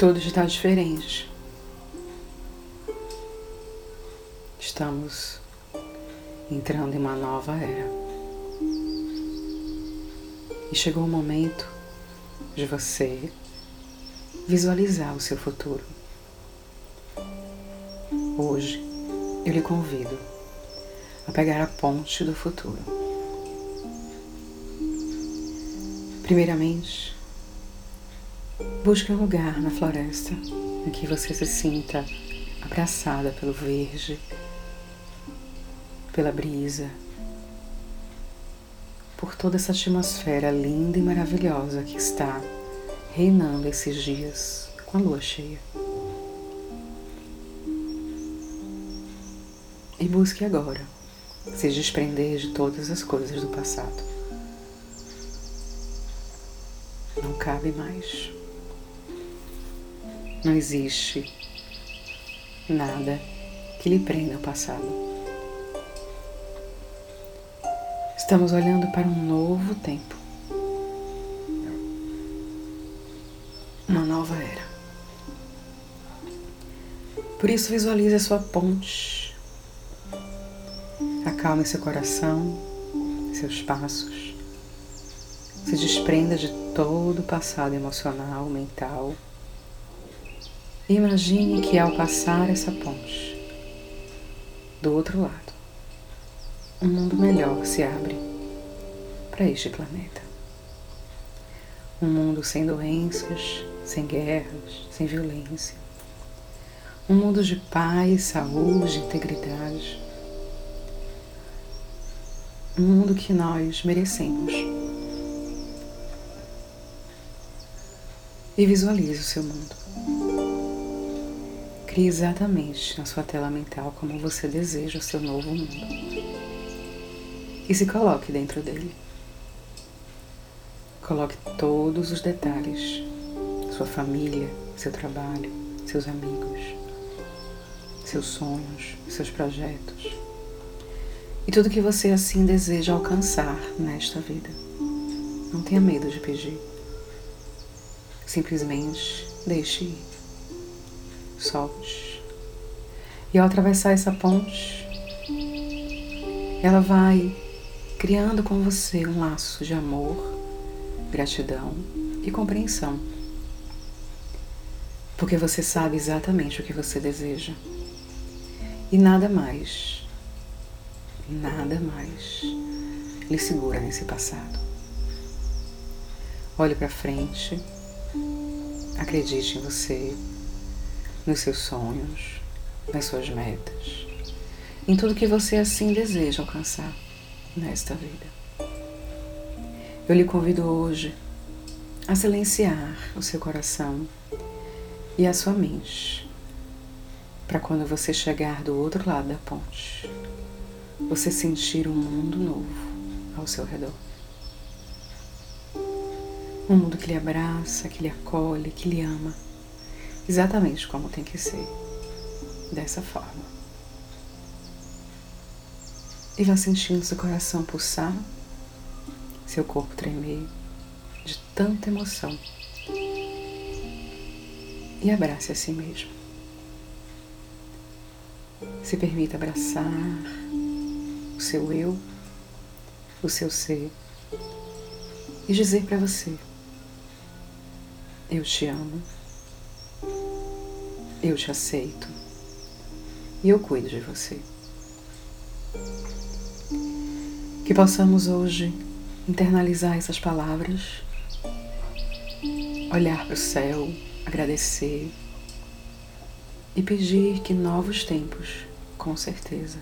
Tudo está diferente. Estamos entrando em uma nova era. E chegou o momento de você visualizar o seu futuro. Hoje eu lhe convido a pegar a ponte do futuro. Primeiramente, busque um lugar na floresta em que você se sinta abraçada pelo verde, pela brisa, por toda essa atmosfera linda e maravilhosa que está reinando esses dias com a lua cheia. E busque agora se desprender de todas as coisas do passado. Não cabe mais. Não existe nada que lhe prenda ao passado. Estamos olhando para um novo tempo, uma nova era. Por isso, visualize a sua ponte, acalme seu coração, seus passos, se desprenda de todo o passado emocional, mental. Imagine que ao passar essa ponte, do outro lado, um mundo melhor se abre para este planeta. Um mundo sem doenças, sem guerras, sem violência. Um mundo de paz, saúde, integridade. Um mundo que nós merecemos. E visualize o seu mundo. Crie exatamente na sua tela mental como você deseja o seu novo mundo e se coloque dentro dele. Coloque todos os detalhes, sua família, seu trabalho, seus amigos, seus sonhos, seus projetos e tudo que você assim deseja alcançar nesta vida. Não tenha medo de pedir. Simplesmente deixe ir. Solte. E ao atravessar essa ponte, ela vai criando com você um laço de amor, gratidão e compreensão. Porque você sabe exatamente o que você deseja. E nada mais, nada mais lhe segura nesse passado. Olhe para frente, acredite em você, nos seus sonhos, nas suas metas, em tudo que você assim deseja alcançar nesta vida. Eu lhe convido hoje a silenciar o seu coração e a sua mente para quando você chegar do outro lado da ponte, você sentir um mundo novo ao seu redor. Um mundo que lhe abraça, que lhe acolhe, que lhe ama, exatamente como tem que ser, dessa forma e vá sentindo seu coração pulsar, seu corpo tremer de tanta emoção. E abrace a si mesmo. Se permita abraçar o seu eu, o seu ser e dizer para você: Eu te amo, eu te aceito e eu cuido de você. Que possamos hoje internalizar essas palavras, olhar para o céu, agradecer e pedir que novos tempos, com certeza,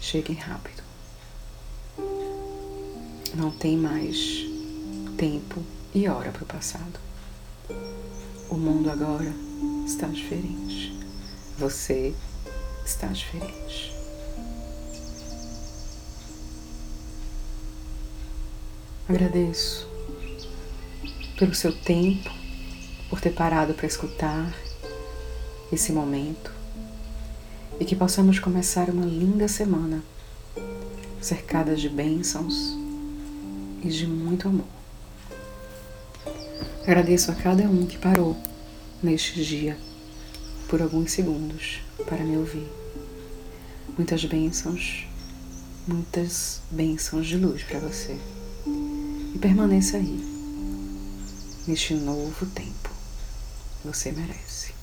cheguem rápido. Não tem mais tempo e hora para o passado. O mundo agora está diferente. Você está diferente. Agradeço pelo seu tempo, por ter parado para escutar esse momento e que possamos começar uma linda semana cercada de bênçãos e de muito amor. Agradeço a cada um que parou neste dia por alguns segundos para me ouvir. Muitas bênçãos, muitas bênçãos de luz para você. E permaneça aí, neste novo tempo. Você merece.